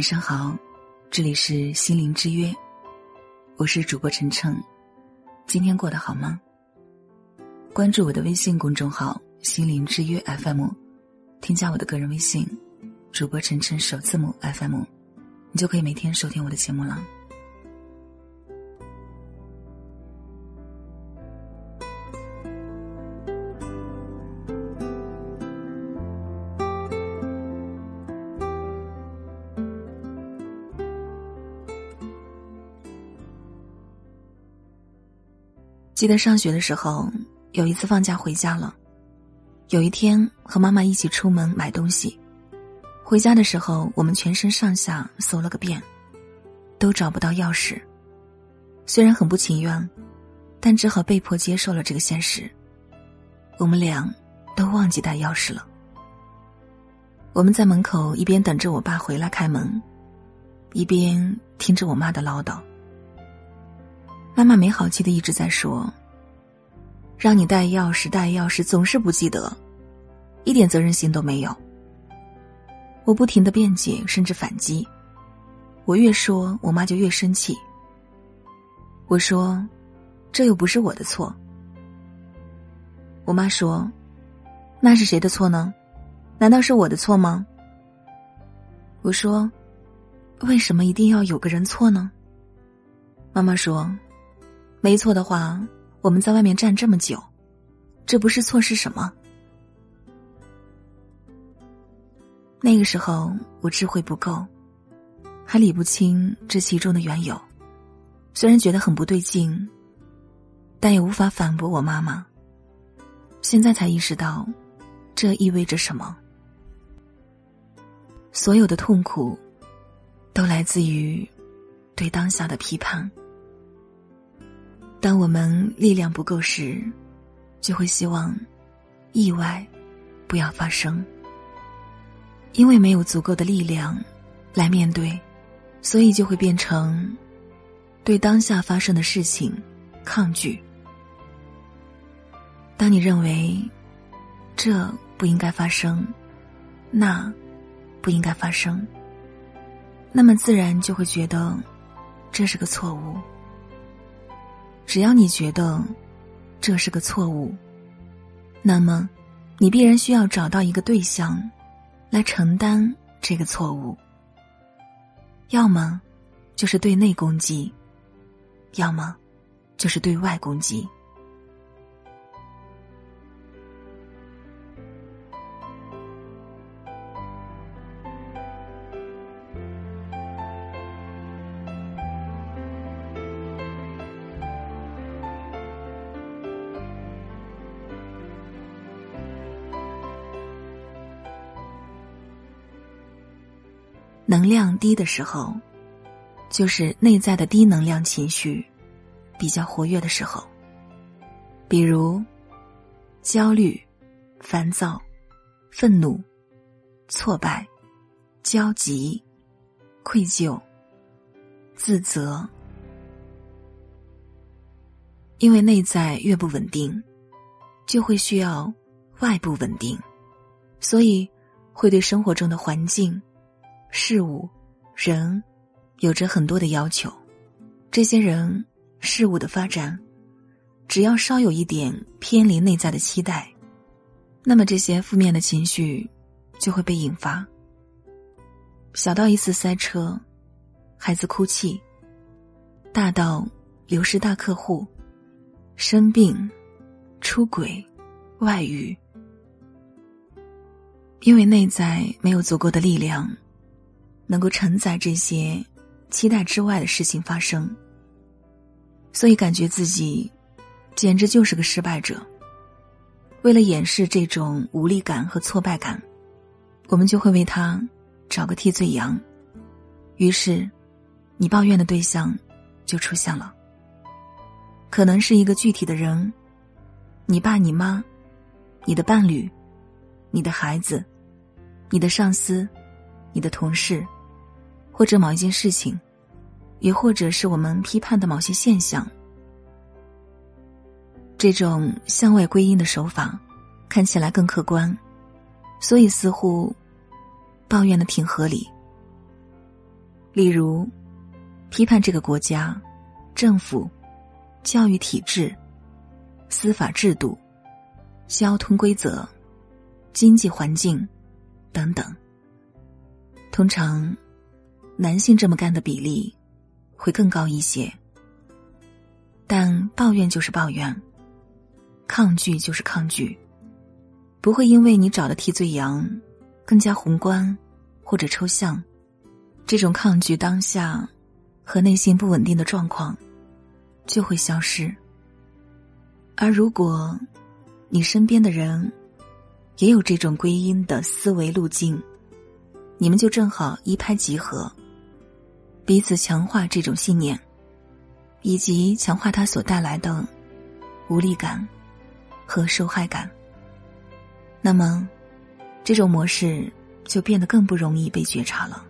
晚上好，这里是心灵之约，我是主播晨晨，今天过得好吗？关注我的微信公众号“心灵之约 FM”，添加我的个人微信“主播晨晨首字母 FM”，你就可以每天收听我的节目了。记得上学的时候，有一次放假回家了。有一天和妈妈一起出门买东西，回家的时候，我们全身上下搜了个遍，都找不到钥匙。虽然很不情愿，但只好被迫接受了这个现实。我们俩都忘记带钥匙了。我们在门口一边等着我爸回来开门，一边听着我妈的唠叨。妈妈没好气的一直在说：“让你带钥匙，带钥匙总是不记得，一点责任心都没有。”我不停的辩解，甚至反击。我越说，我妈就越生气。我说：“这又不是我的错。”我妈说：“那是谁的错呢？难道是我的错吗？”我说：“为什么一定要有个人错呢？”妈妈说。没错的话，我们在外面站这么久，这不是错是什么？那个时候我智慧不够，还理不清这其中的缘由。虽然觉得很不对劲，但也无法反驳我妈妈。现在才意识到，这意味着什么？所有的痛苦，都来自于对当下的批判。当我们力量不够时，就会希望意外不要发生。因为没有足够的力量来面对，所以就会变成对当下发生的事情抗拒。当你认为这不应该发生，那不应该发生，那么自然就会觉得这是个错误。只要你觉得这是个错误，那么你必然需要找到一个对象来承担这个错误。要么就是对内攻击，要么就是对外攻击。能量低的时候，就是内在的低能量情绪比较活跃的时候。比如焦虑、烦躁、愤怒、挫败、焦急、愧疚、自责。因为内在越不稳定，就会需要外部稳定，所以会对生活中的环境。事物、人，有着很多的要求。这些人、事物的发展，只要稍有一点偏离内在的期待，那么这些负面的情绪就会被引发。小到一次塞车，孩子哭泣；大到流失大客户、生病、出轨、外遇，因为内在没有足够的力量。能够承载这些期待之外的事情发生，所以感觉自己简直就是个失败者。为了掩饰这种无力感和挫败感，我们就会为他找个替罪羊。于是，你抱怨的对象就出现了，可能是一个具体的人，你爸、你妈、你的伴侣、你的孩子、你的上司、你的同事。或者某一件事情，也或者是我们批判的某些现象，这种向外归因的手法看起来更客观，所以似乎抱怨的挺合理。例如，批判这个国家、政府、教育体制、司法制度、交通规则、经济环境等等。通常，男性这么干的比例会更高一些。但抱怨就是抱怨，抗拒就是抗拒，不会因为你找的替罪羊更加宏观或者抽象，这种抗拒当下和内心不稳定的状况就会消失。而如果你身边的人也有这种归因的思维路径，你们就正好一拍即合，彼此强化这种信念。以及强化它所带来的无力感和受害感，那么这种模式就变得更不容易被觉察了。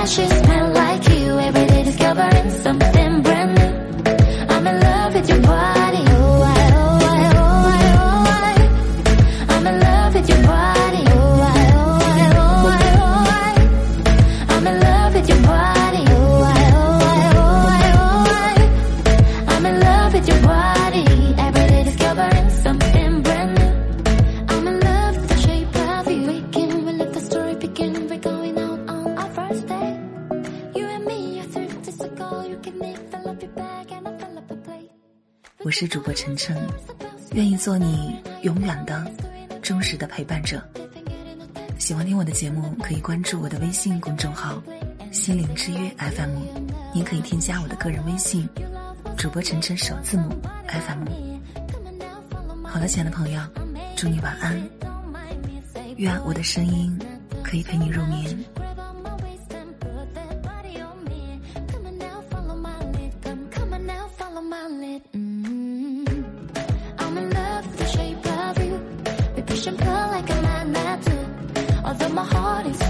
precious melody. 我是主播晨晨，愿意做你永远的、忠实的陪伴者。喜欢听我的节目，可以关注我的微信公众号“心灵之约 FM”，您可以添加我的个人微信“主播晨晨首字母 FM”。好了，亲爱的朋友，祝你晚安，愿我的声音可以陪你入眠。my heart is